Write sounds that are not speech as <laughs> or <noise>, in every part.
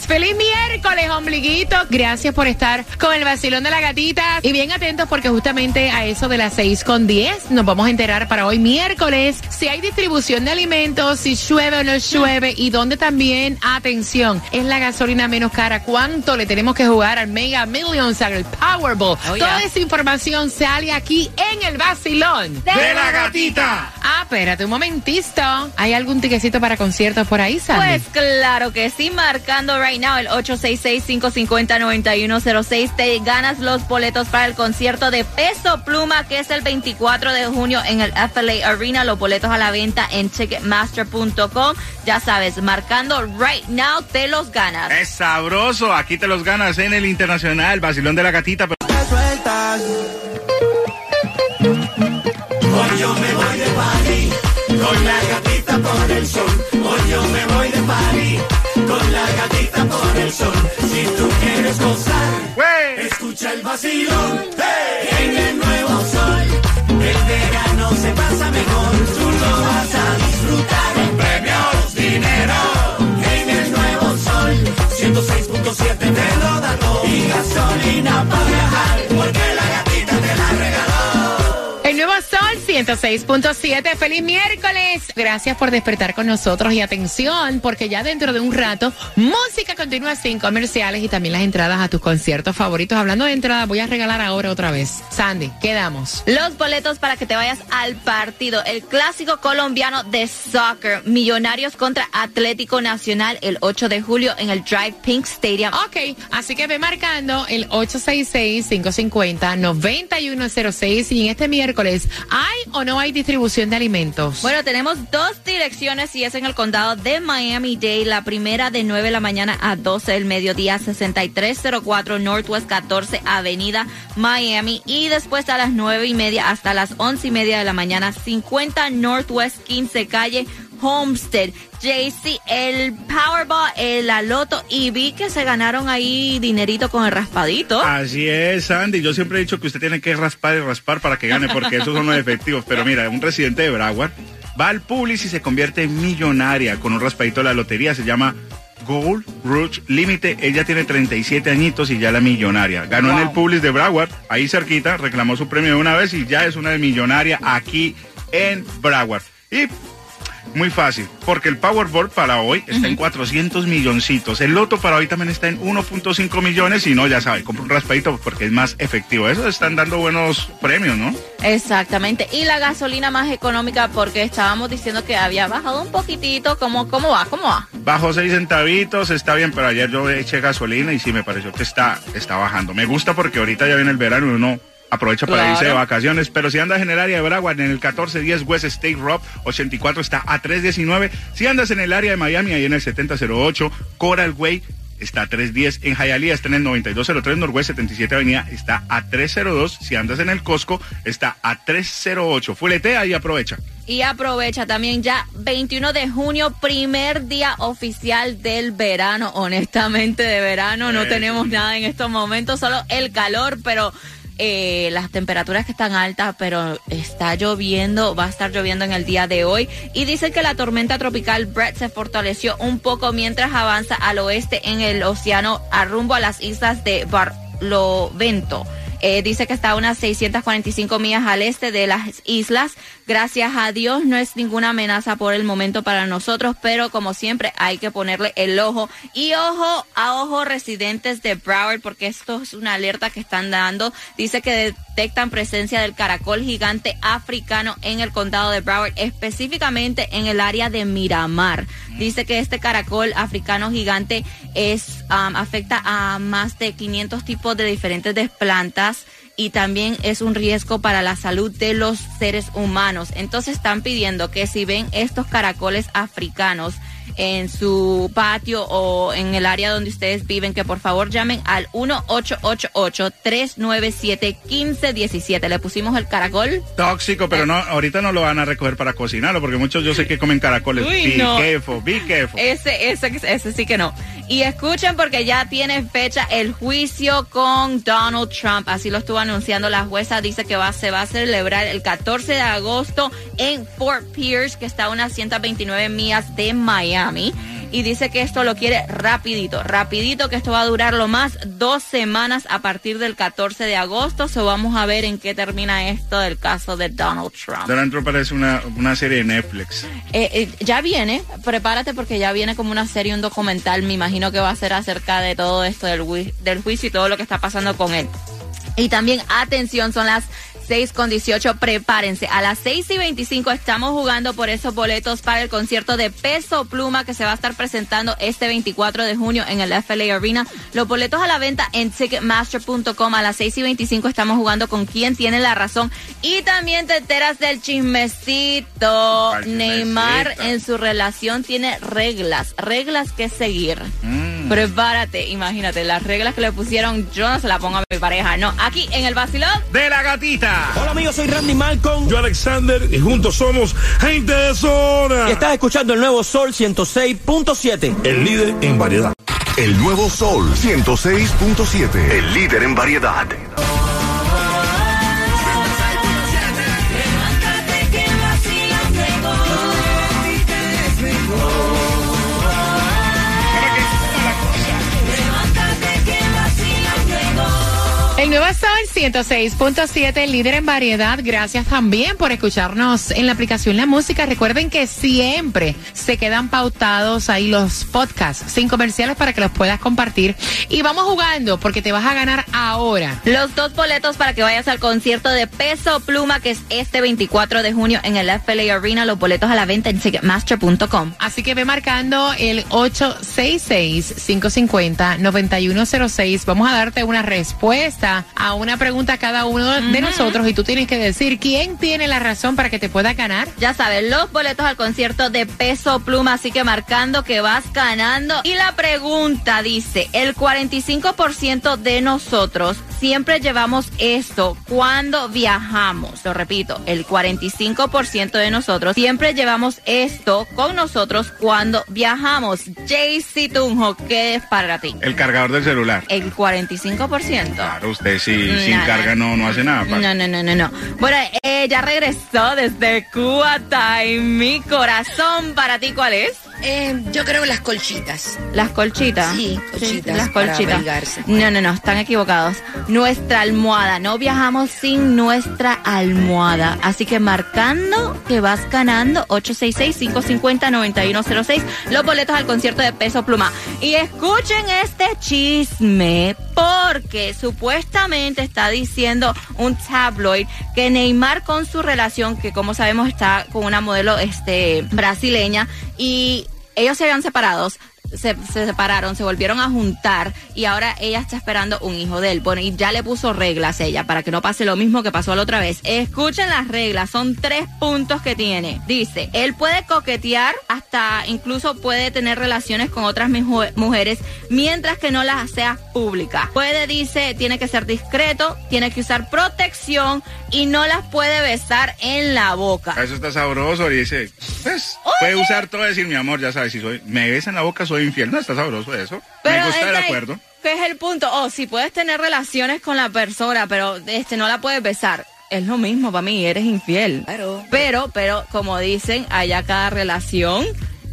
¡Feliz miércoles, ombliguito! Gracias por estar con el vacilón de la gatita. Y bien atentos porque justamente a eso de las 6 con 10 nos vamos a enterar para hoy miércoles si hay distribución de alimentos, si llueve o no llueve y donde también, atención, es la gasolina menos cara. ¿Cuánto le tenemos que jugar al Mega Millions, al Powerball? Toda esa información sale aquí en el vacilón. De la gatita. Ah, espérate un momentito. ¿Hay algún tiquecito para conciertos por ahí, Sandy? Pues claro que sí, marcando right now el 866-550-9106, te ganas los boletos para el concierto de Peso Pluma, que es el 24 de junio en el FLA Arena. Los boletos a la venta en ticketmaster.com. Ya sabes, marcando right now, te los ganas. Es sabroso, aquí te los ganas en el Internacional, Basilón de la Gatita. pero- sueltas. Hoy yo me voy de party con la gatita por el sol. Con la gatita por el sol. Si tú quieres gozar, ¡Wey! escucha el vacilón hey, en el nuevo sol. El verano se pasa mejor, tú lo vas a disfrutar. Con premios, dinero en el nuevo sol. 106.7 te lo da todo y gasolina para viajar porque 106.7. Feliz miércoles. Gracias por despertar con nosotros y atención, porque ya dentro de un rato, música continúa sin comerciales y también las entradas a tus conciertos favoritos. Hablando de entradas, voy a regalar ahora otra vez. Sandy, quedamos. Los boletos para que te vayas al partido, el clásico colombiano de soccer, Millonarios contra Atlético Nacional, el 8 de julio en el Drive Pink Stadium. Ok, así que ve marcando el 866-550-9106 y en este miércoles, ¿hay o no hay distribución de alimentos? Bueno, tenemos dos direcciones y es en el condado de Miami-Dade. La primera de 9 de la mañana a 12 del mediodía, 6304 Northwest 14 Avenida Miami. Y después a las 9 y media hasta las 11 y media de la mañana, 50 Northwest 15 Calle Homestead. JC, el Powerball, el Aloto y vi que se ganaron ahí dinerito con el raspadito. Así es, Sandy. Yo siempre he dicho que usted tiene que raspar y raspar para que gane, porque esos son los efectivos. Pero mira, un residente de Broward va al Publix y se convierte en millonaria con un raspadito de la lotería. Se llama Gold Rush Límite. Ella tiene 37 añitos y ya la millonaria. Ganó en el Publix de Broward, ahí cerquita, reclamó su premio de una vez y ya es una millonaria aquí en Broward. Y muy fácil, porque el Powerball para hoy está en 400 milloncitos. El Loto para hoy también está en 1.5 millones y no, ya sabe, compra un raspadito porque es más efectivo. Eso están dando buenos premios, ¿no? Exactamente. Y la gasolina más económica porque estábamos diciendo que había bajado un poquitito. ¿Cómo, cómo va? ¿Cómo va? Bajó 6 centavitos, está bien, pero ayer yo eché gasolina y sí me pareció que está, está bajando. Me gusta porque ahorita ya viene el verano y uno aprovecha para Claro. irse de vacaciones. Pero si andas en el área de Broward, en el 1410 West State Road 84 está a 319. Si andas en el área de Miami, ahí en el 7008 Coral Way está a 310. En Hialeah está en el 9203 Norwest 77 Avenida, está a 302. Si andas en el Costco, está a 308. Fuletea y aprovecha. Y aprovecha también ya 21 de junio, primer día oficial del verano. Honestamente, de verano no Eh, tenemos nada en estos momentos, solo el calor, pero eh, las temperaturas que están altas, pero está lloviendo, va a estar lloviendo en el día de hoy. Y dicen que la tormenta tropical Brett se fortaleció un poco mientras avanza al oeste en el océano a rumbo a las islas de Barlovento. Eh, dice que está a unas 645 millas al este de las islas. Gracias a Dios no es ninguna amenaza por el momento para nosotros, pero como siempre hay que ponerle el ojo y ojo a ojo residentes de Broward porque esto es una alerta que están dando. Dice que detectan presencia del caracol gigante africano en el condado de Broward, específicamente en el área de Miramar. Dice que este caracol africano gigante es afecta a más de 500 tipos de diferentes de y también es un riesgo para la salud de los seres humanos. Entonces están pidiendo que si ven estos caracoles africanos en su patio o en el área donde ustedes viven, que por favor llamen al 1-888-397-1517. Le pusimos el caracol. Tóxico, pero no, ahorita no lo van a recoger para cocinarlo, porque muchos yo sé que comen caracoles. Uy, be no. careful, be careful. Ese, ese, ese sí que no. Y escuchen porque ya tiene fecha el juicio con Donald Trump. Así lo estuvo anunciando la jueza. Dice que se va a celebrar el 14 de agosto en Fort Pierce, que está a unas 129 millas de Miami. Y dice que esto lo quiere rapidito, rapidito, que esto va a durar lo más dos semanas a partir del 14 de agosto. So vamos a ver en qué termina esto del caso de Donald Trump. Donald Trump parece una, una serie de Netflix. Eh, eh, ya viene, prepárate porque ya viene como una serie, un documental, me imagino que va a ser acerca de todo esto del, del juicio y todo lo que está pasando con él. Y también, atención, son las 6 con 18, prepárense. A las 6 y 25 estamos jugando por esos boletos para el concierto de Peso Pluma que se va a estar presentando este 24 de junio en el FLA Arena. Los boletos a la venta en Ticketmaster.com. A las 6 y 25 estamos jugando con quién tiene la razón. Y también te enteras del chismecito. Neymar en su relación tiene reglas, reglas que seguir. Mm. Prepárate, imagínate, las reglas que le pusieron, yo no se las pongo a mi pareja, no. Aquí en el vacilón. De la gatita. Hola amigos, soy Randy Malcolm. Yo Alexander y juntos somos gente de zona. Y estás escuchando el nuevo Sol 106.7. El líder en variedad. El nuevo Sol 106.7. El líder en variedad. El nuevo Sol 106.7, líder en variedad. Gracias también por escucharnos en la aplicación La Música. Recuerden que siempre se quedan pautados ahí los podcasts sin comerciales para que los puedas compartir. Y vamos jugando porque te vas a ganar ahora. Los dos boletos para que vayas al concierto de Peso Pluma, que es este 24 de junio en el FLA Arena. Los boletos a la venta en Ticketmaster.com. Así que ve marcando el 866-550-9106. Vamos a darte una respuesta a una pregunta cada uno de nosotros y tú tienes que decir quién tiene la razón para que te pueda ganar. Ya sabes, los boletos al concierto de Peso Pluma, así que marcando que vas ganando. Y la pregunta dice, el 45% de nosotros siempre llevamos esto cuando viajamos. Lo repito, el 45% de nosotros siempre llevamos esto con nosotros cuando viajamos. JC Tunjo, ¿qué es para ti? El cargador del celular. El 45%. Claro, usted si, sin Nada. carga no, no hace nada. No, no, no, no, no. Bueno, eh, ya regresó desde Cuba Time. Mi corazón, ¿para ti cuál es? Eh, yo creo las colchitas. Las colchitas. Sí, colchitas las colchitas. No, no, no, están equivocados. Nuestra almohada. No viajamos sin nuestra almohada. Así que marcando que vas ganando 866-550-9106 los boletos al concierto de Peso Pluma. Y escuchen este chisme porque supuestamente está diciendo un tabloid que Neymar con su relación, que como sabemos está con una modelo este brasileña y ellos se habían separado se, se separaron, se volvieron a juntar y ahora ella está esperando un hijo de él. Bueno, y ya le puso reglas ella para que no pase lo mismo que pasó la otra vez. Escuchen las reglas, son tres puntos que tiene. Dice, él puede coquetear, hasta incluso puede tener relaciones con otras mujeres mientras que no las sea públicas. Puede, dice, tiene que ser discreto, tiene que usar protección y no las puede besar en la boca. Eso está sabroso y dice, pues, puede usar todo y decir, mi amor, ya sabes, si soy, me besa en la boca, soy infiel. No, está sabroso eso. me gusta el acuerdo. ¿Qué es el punto? Oh, si puedes tener relaciones con la persona, pero este no la puedes besar. Es lo mismo para mí, eres infiel. Claro. Pero, pero, como dicen, allá cada relación,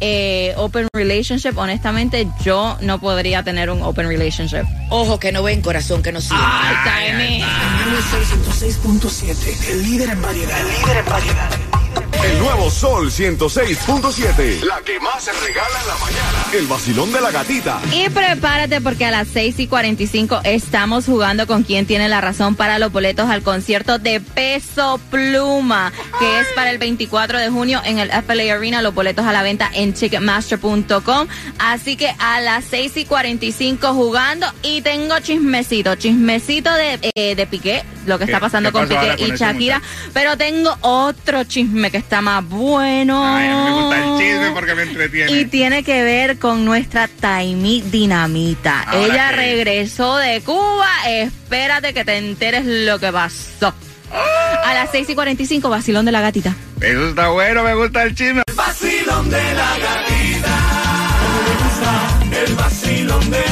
eh, open relationship, honestamente, yo no podría tener un open relationship. Ojo que no ven, corazón que no siente. Ay, Taimi. 106.7, el líder en variedad. El líder en variedad. El nuevo Sol 106.7. La que más se regala en la mañana. El vacilón de la gatita. Y prepárate porque a las 6 y 45 estamos jugando con quien tiene la razón para los boletos al concierto de Peso Pluma, que es para el 24 de junio en el FLA Arena. Los boletos a la venta en ticketmaster.com. Así que a las 6 y 45 jugando y tengo chismecito, chismecito de, eh, de Piqué, lo que ¿Qué- está pasando con Piqué con y Shakira, pero tengo otro chisme que está más bueno. Ay, a mí me gusta el chisme porque me entretiene. Y tiene que ver con nuestra Taimi Dinamita. Ahora Ella regresó de Cuba. Espérate que te enteres lo que pasó. A las 6 y 45, vacilón de la gatita. Eso está bueno, me gusta el chisme. Vacilón de la gatita. El vacilón de la gatita.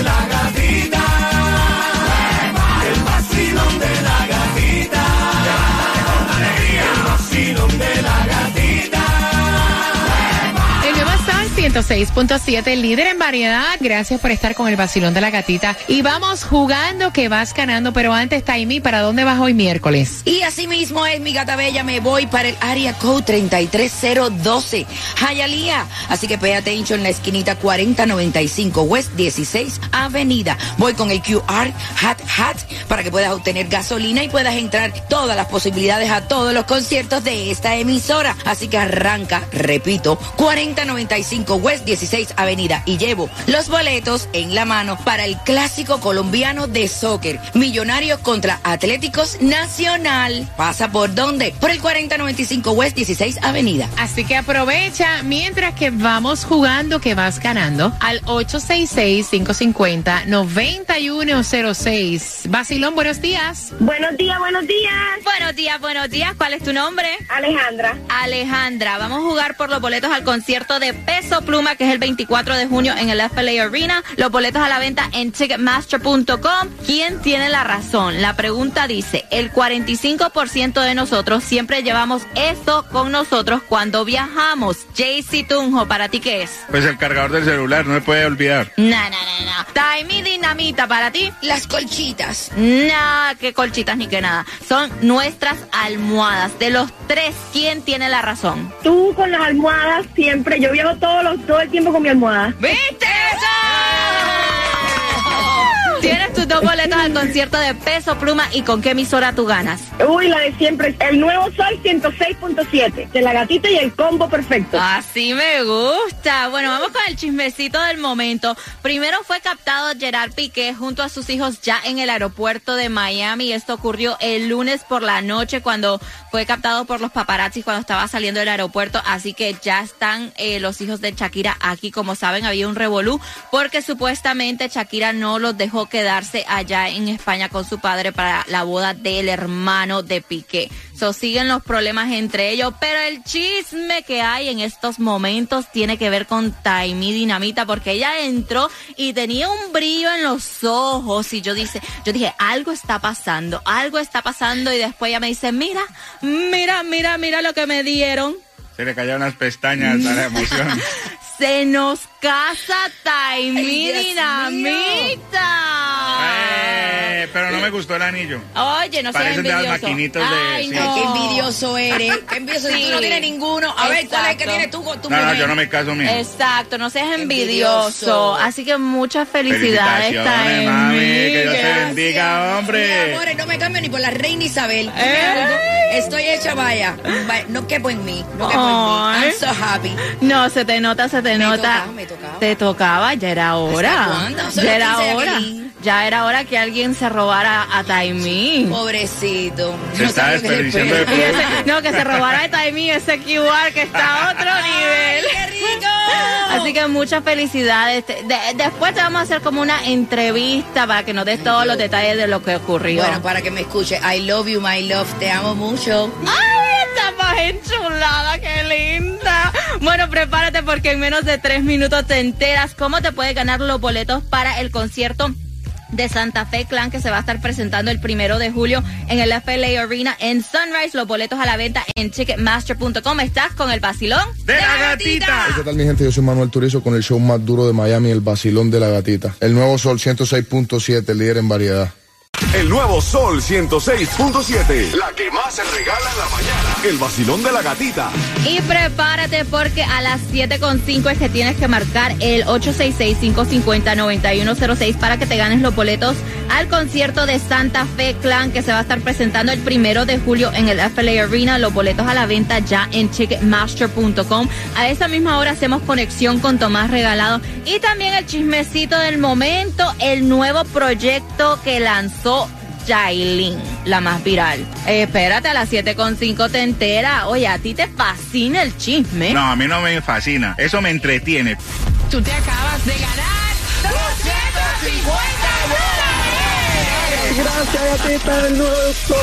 106.7, líder en variedad. Gracias por estar con el vacilón de la gatita. Y vamos jugando que vas ganando, pero antes, Taimi, ¿para dónde vas hoy miércoles? Y así mismo es, mi gata bella, me voy para el área code 33012, Hialeah. Así que pay attention en la esquinita 4095 West 16 Avenida. Voy con el QR Hat Hat para que puedas obtener gasolina y puedas entrar todas las posibilidades a todos los conciertos de esta emisora. Así que arranca, repito, 4095 West 16 Avenida y llevo los boletos en la mano para el clásico colombiano de soccer, Millonarios contra Atléticos Nacional. ¿Pasa por dónde? Por el 4095 West 16 Avenida. Así que aprovecha mientras que vamos jugando que vas ganando al 866-550-9106. Vacilón, buenos días. Buenos días, buenos días. Buenos días, buenos días. ¿Cuál es tu nombre? Alejandra. Alejandra, vamos a jugar por los boletos al concierto de Peso Pluma, que es el 24 de junio en el FLA Arena. Los boletos a la venta en ticketmaster.com. ¿Quién tiene la razón? La pregunta dice, el 45% de nosotros siempre llevamos esto con nosotros cuando viajamos. JC Tunjo, ¿para ti qué es? Pues el cargador del celular, no me puede olvidar. No, no, no, no. Taimi Dinamita, ¿para ti? Las colchitas. Nada, que colchitas ni que nada. Son nuestras almohadas. De los tres, ¿quién tiene la razón? Tú con las almohadas siempre. Yo viajo todos los, todo el tiempo con mi almohada. ¿Viste eso? <laughs> Tienes tus dos boletos al concierto de Peso Pluma y con qué emisora tú ganas. Uy, la de siempre. El nuevo Sol 106.7. De la gatita y el combo perfecto. Así me gusta. Bueno, vamos con el chismecito del momento. Primero fue captado Gerard Piqué junto a sus hijos ya en el aeropuerto de Miami. Esto ocurrió el lunes por la noche cuando fue captado por los paparazzis cuando estaba saliendo del aeropuerto. Así que ya están eh, los hijos de Shakira aquí. Como saben, había un revolú porque supuestamente Shakira no los dejó quedarse allá en España con su padre para la boda del hermano de Piqué. So, siguen los problemas entre ellos, pero el chisme que hay en estos momentos tiene que ver con Taimi Dinamita porque ella entró y tenía un brillo en los ojos y yo dice, yo dije, algo está pasando, algo está pasando y después ella me dice, mira, mira, mira, mira lo que me dieron. Se le cayeron las pestañas a la emoción. <laughs> Se nos casa Dios Dinamita. Eh, pero no me gustó el anillo. Oye, no seas Parecen de las envidioso. maquinitas de- Ay, sí. no. Qué envidioso eres. Qué envidioso. Si tú no Sí. tienes ninguno. A ver, ¿cuál es el que Exacto. tienes tú con tu No, no, mujer? yo no me caso mío. Exacto, no seas Envidioso. envidioso. Así que muchas felicidades, Felicitaciones, mami, que Dios te bendiga, Mi hombre. amores, no me cambio ni por la reina Isabel. Ey. Estoy hecha, vaya. Vaya, No quepo en mí. No quepo en Ay. mí. I'm so happy. No, se te nota, se te Me nota. me tocaba. Te tocaba, ya era hora. Ya era 15 de hora. Ya era hora que alguien se robara a Taimi. Pobrecito. Se está desperdiciando de no, que se robara a Taimi ese QR que está a otro <laughs> nivel. ¡Qué rico! Así que muchas felicidades. De- después te vamos a hacer como una entrevista para que nos des todos los detalles de lo que ocurrió. Bueno, para que me escuche. I love you, my love. Te amo mucho. ¡Ay, está más enchulada! ¡Qué linda! Bueno, prepárate porque en menos de tres minutos te enteras cómo te puedes ganar los boletos para el concierto de Santa Fe Clan que se va a estar presentando el primero de julio en el FLA Arena en Sunrise. Los boletos a la venta en Ticketmaster.com. ¿Estás con el vacilón? De la gatita. ¿Qué tal mi gente? Yo soy Manuel Turizo con el show más duro de Miami, El Basilón de la Gatita. El nuevo Sol 106.7, líder en variedad. El nuevo Sol 106.7. La que más se regala en la mañana. El vacilón de la gatita. Y prepárate porque a las 7.5 es que tienes que marcar el 866-550-9106 para que te ganes los boletos al concierto de Santa Fe Clan que se va a estar presentando el primero de julio en el FLA Arena. Los boletos a la venta ya en Ticketmaster.com. A esa misma hora hacemos conexión con Tomás Regalado y también el chismecito del momento, el nuevo proyecto que lanzó Jailin, la más viral. Eh, espérate, a las 7.5 te entera. Oye, a ti te fascina el chisme. No, a mí no me fascina. Eso me entretiene. Tú te acabas de ganar 250 dólares. Gracias, gatita, el nuevo.